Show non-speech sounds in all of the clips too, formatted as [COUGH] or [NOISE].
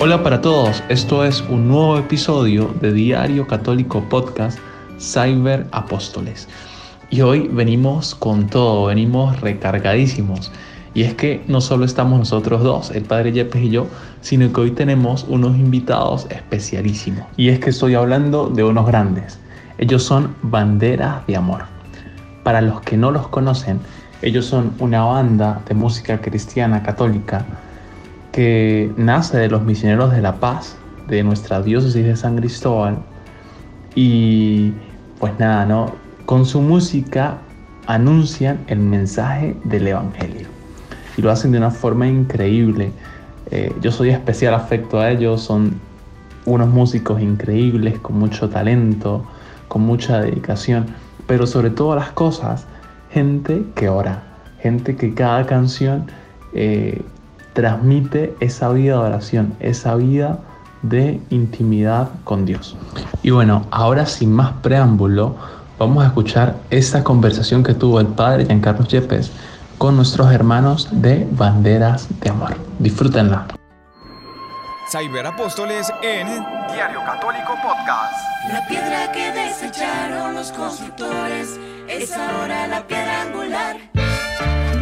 Hola para todos, esto es un nuevo episodio de Diario Católico Podcast Cyber Apóstoles. Y hoy venimos con todo, venimos recargadísimos. Y es que no solo estamos nosotros dos, el padre Yepes y yo, sino que hoy tenemos unos invitados especialísimos. Y es que estoy hablando de unos grandes. Ellos son Banderas de Amor. Para los que no los conocen, ellos son una banda de música cristiana católica que nace de los misioneros de la paz de nuestra diócesis de San Cristóbal y pues nada, ¿no? Con su música anuncian el mensaje del Evangelio y lo hacen de una forma increíble. Eh, yo soy especial afecto a ellos, son unos músicos increíbles, con mucho talento, con mucha dedicación, pero sobre todas las cosas, gente que ora, gente que cada canción eh, transmite esa vida de oración, esa vida de intimidad con Dios. Y bueno, ahora sin más preámbulo, vamos a escuchar esta conversación que tuvo el padre Giancarlo Yepes con nuestros hermanos de Banderas de Amor. Disfrútenla. Apóstoles en Diario Católico Podcast. La piedra que desecharon los constructores es ahora la piedra angular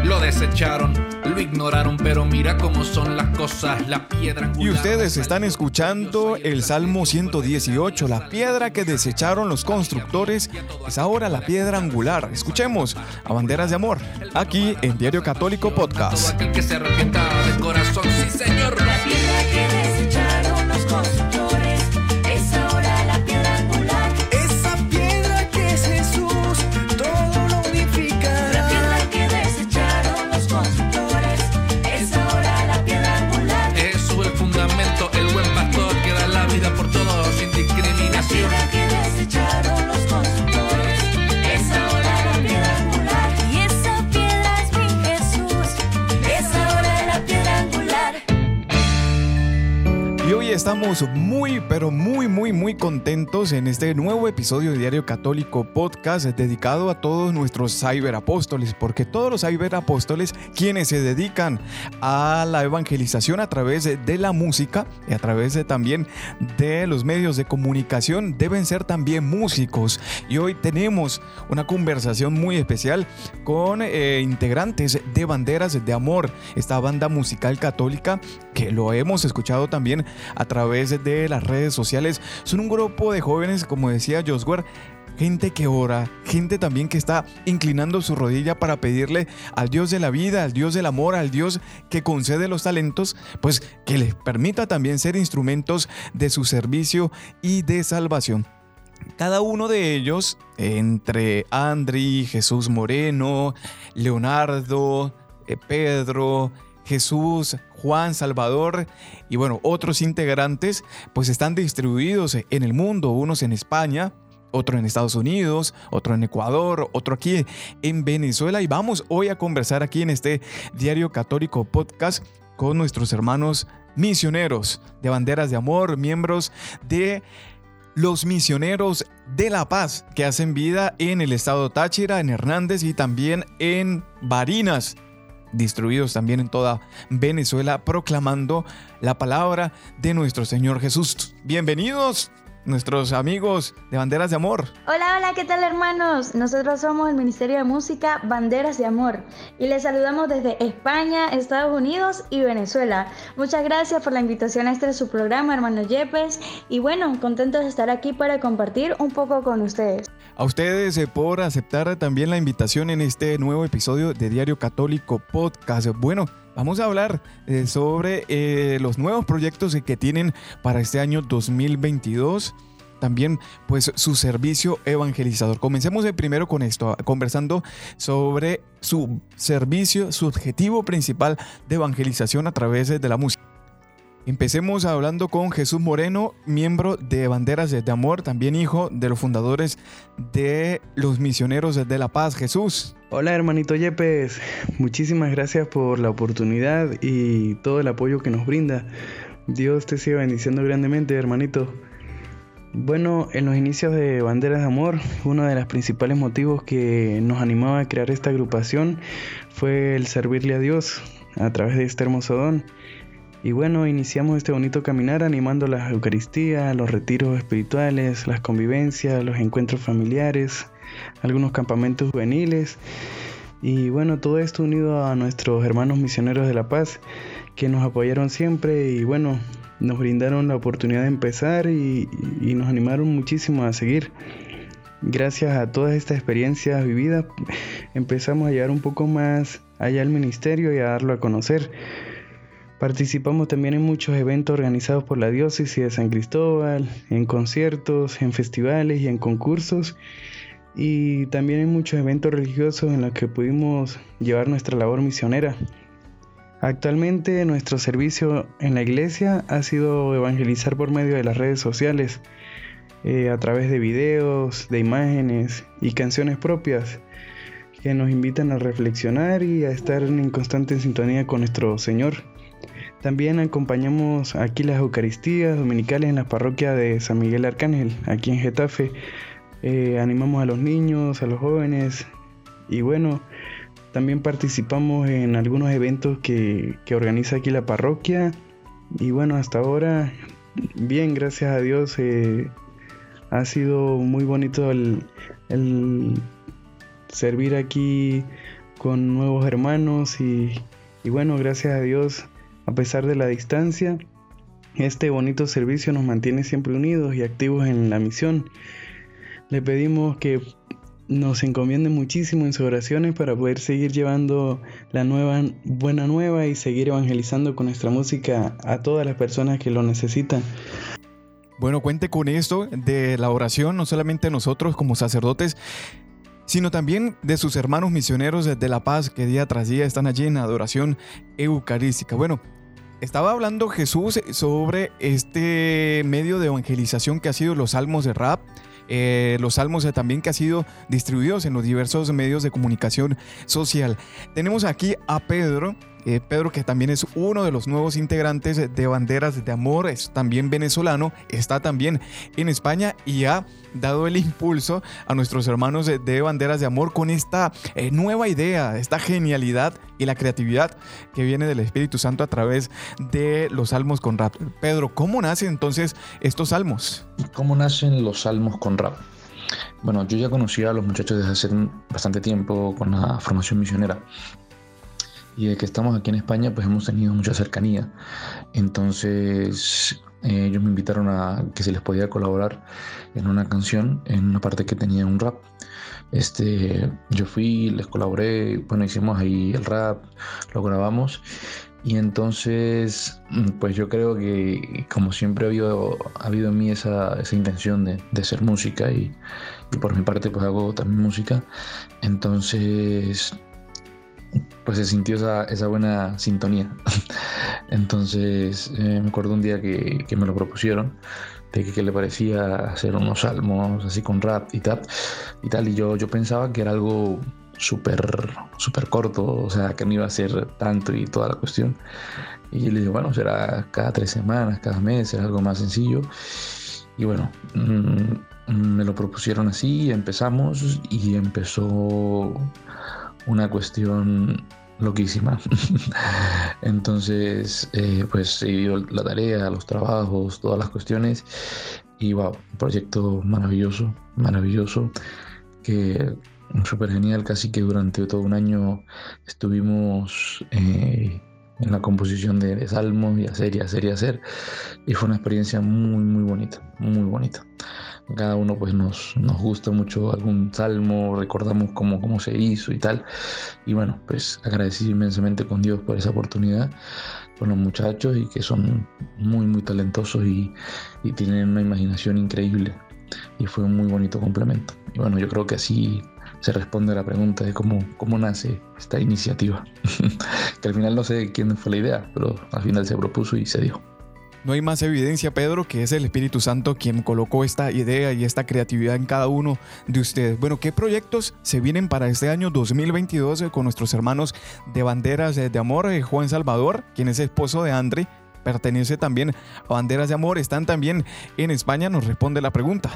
lo desecharon, lo ignoraron, pero mira cómo son las cosas, la piedra Y ustedes están escuchando el Salmo 118, la piedra que desecharon los constructores es ahora la piedra angular. Escuchemos a Banderas de Amor, aquí en Diario Católico Podcast. que se de corazón, sí señor. La piedra estamos muy, pero muy, muy, muy contentos en este nuevo episodio de Diario Católico Podcast dedicado a todos nuestros cyberapóstoles, porque todos los cyberapóstoles, quienes se dedican a la evangelización a través de la música y a través de, también de los medios de comunicación, deben ser también músicos. Y hoy tenemos una conversación muy especial con eh, integrantes de Banderas de Amor, esta banda musical católica que lo hemos escuchado también a través de las redes sociales. Son un grupo de jóvenes, como decía Joswar, gente que ora, gente también que está inclinando su rodilla para pedirle al Dios de la vida, al Dios del amor, al Dios que concede los talentos, pues que les permita también ser instrumentos de su servicio y de salvación. Cada uno de ellos, entre Andri, Jesús Moreno, Leonardo, eh, Pedro, Jesús, Juan, Salvador y bueno, otros integrantes pues están distribuidos en el mundo, unos en España, otro en Estados Unidos, otro en Ecuador, otro aquí en Venezuela. Y vamos hoy a conversar aquí en este Diario Católico Podcast con nuestros hermanos misioneros de banderas de amor, miembros de los misioneros de la paz que hacen vida en el estado Táchira, en Hernández y también en Barinas distribuidos también en toda Venezuela, proclamando la palabra de nuestro Señor Jesús. Bienvenidos nuestros amigos de Banderas de Amor. Hola, hola, ¿qué tal hermanos? Nosotros somos el Ministerio de Música Banderas de Amor y les saludamos desde España, Estados Unidos y Venezuela. Muchas gracias por la invitación a este su programa, hermano Yepes, y bueno, contentos de estar aquí para compartir un poco con ustedes. A ustedes eh, por aceptar también la invitación en este nuevo episodio de Diario Católico Podcast. Bueno, Vamos a hablar eh, sobre eh, los nuevos proyectos que tienen para este año 2022 también pues su servicio evangelizador. Comencemos primero con esto, conversando sobre su servicio, su objetivo principal de evangelización a través de la música. Empecemos hablando con Jesús Moreno, miembro de Banderas de Amor, también hijo de los fundadores de los Misioneros de la Paz. Jesús. Hola hermanito Yepes, muchísimas gracias por la oportunidad y todo el apoyo que nos brinda. Dios te siga bendiciendo grandemente, hermanito. Bueno, en los inicios de Banderas de Amor, uno de los principales motivos que nos animaba a crear esta agrupación fue el servirle a Dios a través de este hermoso don Y bueno, iniciamos este bonito caminar animando las Eucaristías, los retiros espirituales, las convivencias, los encuentros familiares, algunos campamentos juveniles. Y bueno, todo esto unido a nuestros hermanos misioneros de la paz que nos apoyaron siempre y bueno, nos brindaron la oportunidad de empezar y, nos animaron muchísimo a seguir. Gracias a todas estas experiencias vividas empezamos a llegar un poco más allá al ministerio y a darlo a conocer. Participamos también en muchos eventos organizados por la diócesis de San Cristóbal, en conciertos, en festivales y en concursos, y también en muchos eventos religiosos en los que pudimos llevar nuestra labor misionera. Actualmente nuestro servicio en la iglesia ha sido evangelizar por medio de las redes sociales, eh, a través de videos, de imágenes y canciones propias que nos invitan a reflexionar y a estar en constante sintonía con nuestro Señor. También acompañamos aquí las Eucaristías dominicales en la parroquia de San Miguel Arcángel, aquí en Getafe. Eh, animamos a los niños, a los jóvenes y bueno, también participamos en algunos eventos que, organiza aquí la parroquia y bueno, hasta ahora, bien, gracias a Dios, eh, ha sido muy bonito el servir aquí con nuevos hermanos y, bueno, gracias a Dios, a pesar de la distancia, este bonito servicio nos mantiene siempre unidos y activos en la misión. Le pedimos que nos encomiende muchísimo en sus oraciones para poder seguir llevando la nueva buena nueva y seguir evangelizando con nuestra música a todas las personas que lo necesitan. Bueno, cuente con esto de la oración, no solamente nosotros como sacerdotes, sino también de sus hermanos misioneros de La Paz que día tras día están allí en adoración eucarística. Bueno, estaba hablando Jesús sobre este medio de evangelización que ha sido los salmos de rap. Eh, los salmos también que ha sido distribuidos en los diversos medios de comunicación social. Tenemos aquí a Pedro, eh, Pedro, que también es uno de los nuevos integrantes de Banderas de Amor, es también venezolano, está también en España y ha dado el impulso a nuestros hermanos de, Banderas de Amor con esta eh, nueva idea, esta genialidad y la creatividad que viene del Espíritu Santo a través de los salmos con rap. Pedro, ¿cómo nacen entonces estos salmos? ¿Cómo nacen los salmos con rap? Bueno, yo ya conocía a los muchachos desde hace bastante tiempo con la formación misionera y de que estamos aquí en España pues hemos tenido mucha cercanía. Entonces eh, ellos me invitaron a que se les podía colaborar en una canción, en una parte que tenía un rap. Este, yo fui, les colaboré, bueno, hicimos ahí el rap, lo grabamos y entonces, mm, pues yo creo que como siempre ha habido, ha habido en mí esa, esa intención de, de, hacer música y, y, por mi parte pues hago también música, entonces pues se sintió esa, buena sintonía. [LAUGHS] Entonces eh, me acuerdo un día que, me lo propusieron, de que, le parecía hacer unos salmos así con rap y tal, y tal, y yo, yo pensaba que era algo súper súper corto, o sea, que no iba a ser tanto y toda la cuestión. Y le dije, bueno, será cada tres semanas, cada mes, será algo más sencillo. Y bueno, mm, me lo propusieron así, empezamos y empezó una cuestión loquísima. [LAUGHS] Entonces, eh, pues se dio la tarea, los trabajos, todas las cuestiones. Y wow, un proyecto maravilloso, maravilloso, que súper genial, casi que durante todo un año estuvimos eh, en la composición de, de, salmos y hacer y hacer y hacer. Y fue una experiencia muy, muy bonita, muy bonita cada uno pues nos, nos gusta mucho algún salmo, recordamos cómo, cómo se hizo y tal. Y bueno, pues agradecido inmensamente con Dios por esa oportunidad, con los muchachos y que son muy, muy talentosos y, y tienen una imaginación increíble. Y fue un muy bonito complemento. Y bueno, yo creo que así se responde a la pregunta de cómo, cómo nace esta iniciativa. [LAUGHS] que al final no sé quién fue la idea, pero al final se propuso y se dijo. No hay más evidencia, Pedro, que es el Espíritu Santo quien colocó esta idea y esta creatividad en cada uno de ustedes. Bueno, ¿qué proyectos se vienen para este año 2022 con nuestros hermanos de Banderas de Amor? Eh, Juan Salvador, quien es esposo de Andre, pertenece también a Banderas de Amor, están también en España, nos responde la pregunta.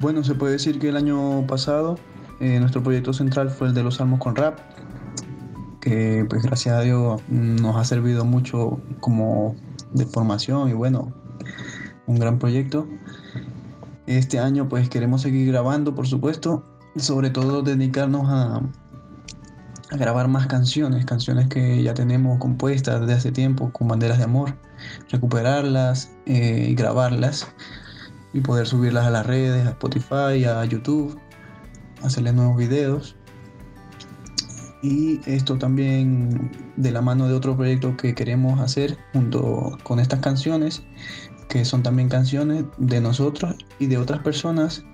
Bueno, se puede decir que el año pasado eh, nuestro proyecto central fue el de los salmos con rap. Que pues gracias a Dios nos ha servido mucho como de formación y bueno, un gran proyecto. Este año pues queremos seguir grabando, por supuesto, sobre todo dedicarnos a, a grabar más canciones, canciones que ya tenemos compuestas desde hace tiempo con banderas de amor, recuperarlas eh, y grabarlas y poder subirlas a las redes, a Spotify, a YouTube, hacerle nuevos videos. Y esto también de la mano de otro proyecto que queremos hacer junto con estas canciones, que son también canciones de nosotros y de otras personas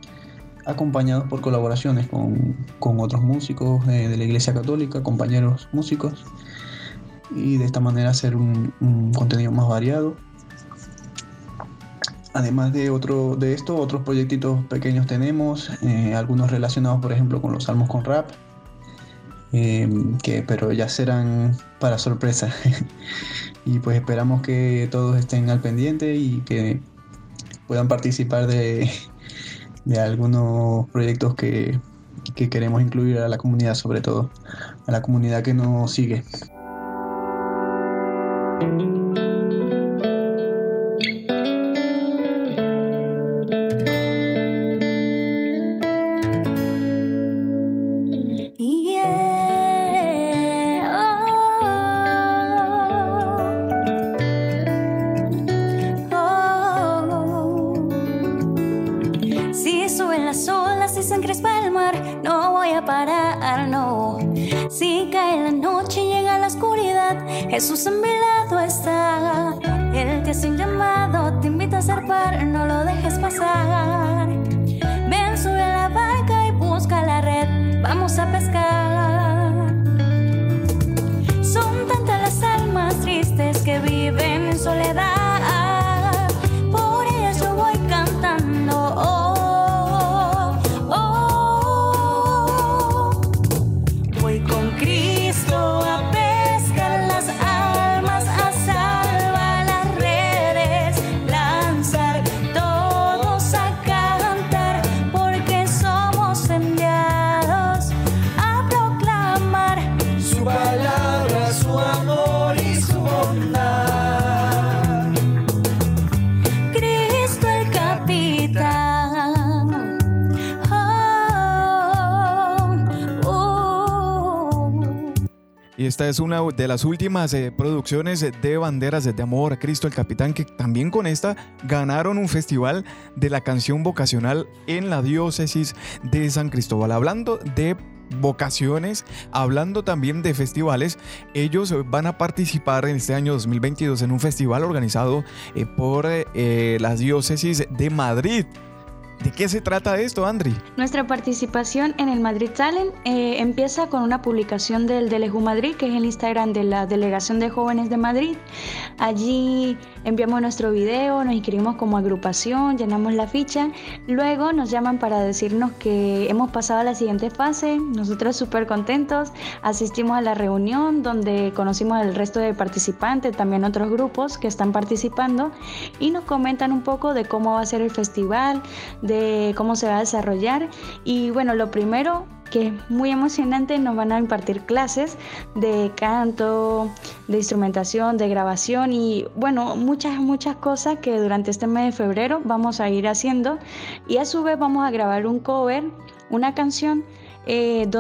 acompañados por colaboraciones con, con otros músicos de, la Iglesia Católica, compañeros músicos, y de esta manera hacer un, un contenido más variado. Además de, otro, de esto, otros proyectitos pequeños tenemos, eh, algunos relacionados, por ejemplo, con los salmos con rap, eh, que, pero ya serán para sorpresa. [LAUGHS] y pues esperamos que todos estén al pendiente y que puedan participar de, [LAUGHS] de algunos proyectos que, que, queremos incluir a la comunidad, sobre todo a la comunidad que nos sigue. Jesús a mi lado está. Él te hace un llamado, te invita a zarpar, no lo dejes pasar. Ven, sube a la barca y busca la red, vamos a pescar. Son tantas las almas tristes que viven en soledad. Es una de las últimas eh, producciones de Banderas de Amor a Cristo el Capitán, que también con esta ganaron un festival de la canción vocacional en la diócesis de San Cristóbal. Hablando de vocaciones, hablando también de festivales, ellos van a participar en este año 2022 en un festival organizado eh, por eh, las diócesis de Madrid. ¿De qué se trata esto, Andri? Nuestra participación en el Madrid Talent eh, empieza con una publicación del Deleju Madrid, que es el Instagram de la Delegación de Jóvenes de Madrid. Allí enviamos nuestro video, nos inscribimos como agrupación, llenamos la ficha. Luego nos llaman para decirnos que hemos pasado a la siguiente fase. Nosotros súper contentos. Asistimos a la reunión donde conocimos al resto de participantes, también otros grupos que están participando y nos comentan un poco de cómo va a ser el festival, de cómo se va a desarrollar. Y bueno, lo primero que es muy emocionante, nos van a impartir clases de canto, de instrumentación, de grabación y bueno, muchas, muchas cosas que durante este mes de febrero vamos a ir haciendo. Y a su vez vamos a grabar un cover, una canción eh,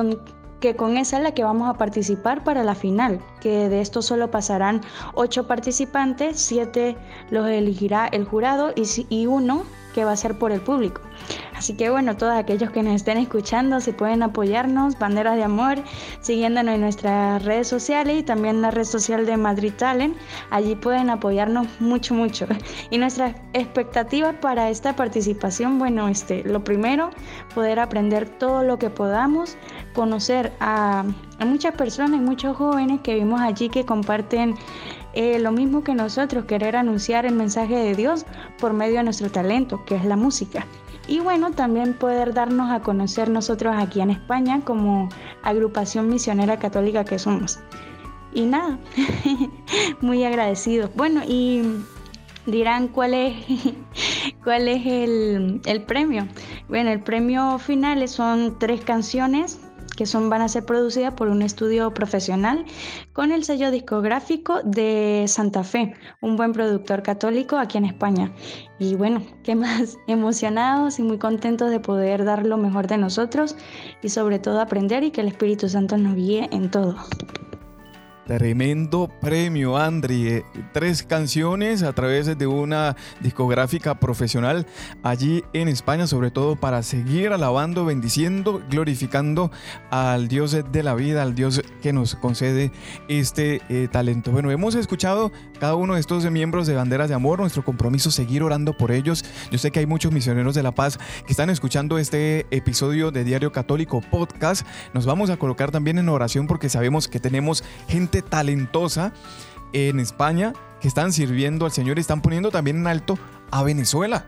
que con esa es la que vamos a participar para la final, que de esto solo pasarán ocho participantes, siete los elegirá el jurado y, y uno que va a ser por el público. Así que bueno, todos aquellos que nos estén escuchando, si pueden apoyarnos, Banderas de Amor, siguiéndonos en nuestras redes sociales y también la red social de Madrid Talent, allí pueden apoyarnos mucho, mucho. [LAUGHS] Y nuestras expectativas para esta participación, bueno, este, lo primero, poder aprender todo lo que podamos, conocer a, muchas personas y muchos jóvenes que vimos allí que comparten eh, lo mismo que nosotros, querer anunciar el mensaje de Dios por medio de nuestro talento, que es la música. Y bueno, también poder darnos a conocer nosotros aquí en España como agrupación misionera católica que somos. Y nada, [LAUGHS] muy agradecidos. Bueno, y dirán cuál es, [LAUGHS] cuál es el, el premio. Bueno, el premio final son tres canciones que son, van a ser producidas por un estudio profesional con el sello discográfico de Santa Fe, un buen productor católico aquí en España. Y bueno, qué más [LAUGHS] emocionados y muy contentos de poder dar lo mejor de nosotros y sobre todo aprender y que el Espíritu Santo nos guíe en todo. Tremendo premio, Andri. Eh, tres canciones a través de una discográfica profesional allí en España, sobre todo para seguir alabando, bendiciendo, glorificando al Dios de la vida, al Dios que nos concede este eh, talento. Bueno, hemos escuchado cada uno de estos miembros de Banderas de Amor, nuestro compromiso seguir orando por ellos. Yo sé que hay muchos misioneros de la paz que están escuchando este episodio de Diario Católico Podcast. Nos vamos a colocar también en oración porque sabemos que tenemos gente talentosa en España que están sirviendo al Señor y están poniendo también en alto a Venezuela.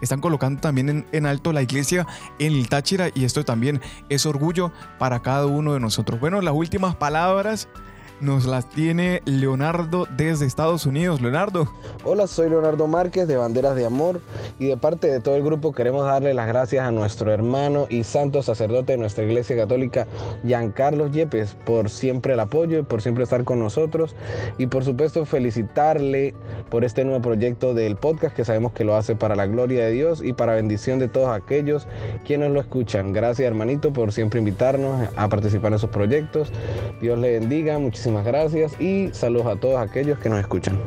Están colocando también en, en, alto la iglesia en el Táchira y esto también es orgullo para cada uno de nosotros. Bueno, las últimas palabras nos las tiene Leonardo desde Estados Unidos. Leonardo. Hola, soy Leonardo Márquez de Banderas de Amor y de parte de todo el grupo queremos darle las gracias a nuestro hermano y santo sacerdote de nuestra iglesia católica, Giancarlos Yepes, por siempre el apoyo, y por siempre estar con nosotros y por supuesto felicitarle por este nuevo proyecto del podcast que sabemos que lo hace para la gloria de Dios y para bendición de todos aquellos quienes lo escuchan. Gracias hermanito por siempre invitarnos a participar en esos proyectos. Dios le bendiga. Muchísimas Muchísimas gracias y saludos a todos aquellos que nos escuchan.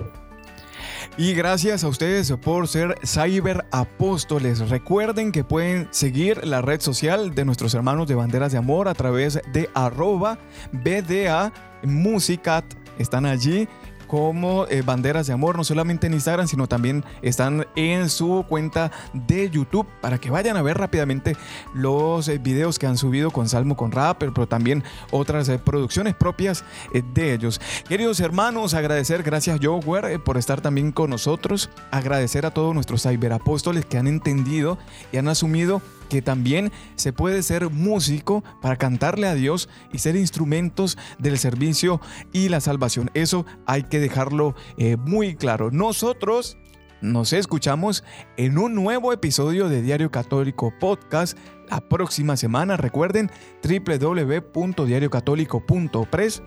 Y gracias a ustedes por ser Cyber Apóstoles. Recuerden que pueden seguir la red social de nuestros hermanos de Banderas de Amor a través de arroba BDA Musicat. Están allí como eh, Banderas de Amor, no solamente en Instagram, sino también están en su cuenta de YouTube para que vayan a ver rápidamente los eh, videos que han subido con Salmo con Rapper, pero también otras eh, producciones propias de ellos. Queridos hermanos, agradecer, gracias Joe por estar también con nosotros, agradecer a todos nuestros cyberapóstoles que han entendido y han asumido que también se puede ser músico para cantarle a Dios y ser instrumentos del servicio y la salvación. Eso hay que dejarlo eh, muy claro. Nosotros nos escuchamos en un nuevo episodio de Diario Católico Podcast la próxima semana. Recuerden www.diariocatólico.press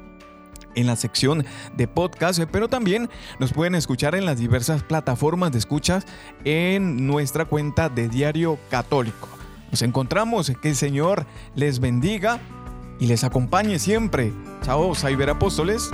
en la sección de podcast, pero también nos pueden escuchar en las diversas plataformas de escuchas en nuestra cuenta de Diario Católico. Nos encontramos, que el Señor les bendiga y les acompañe siempre. Chao, Cyberapóstoles.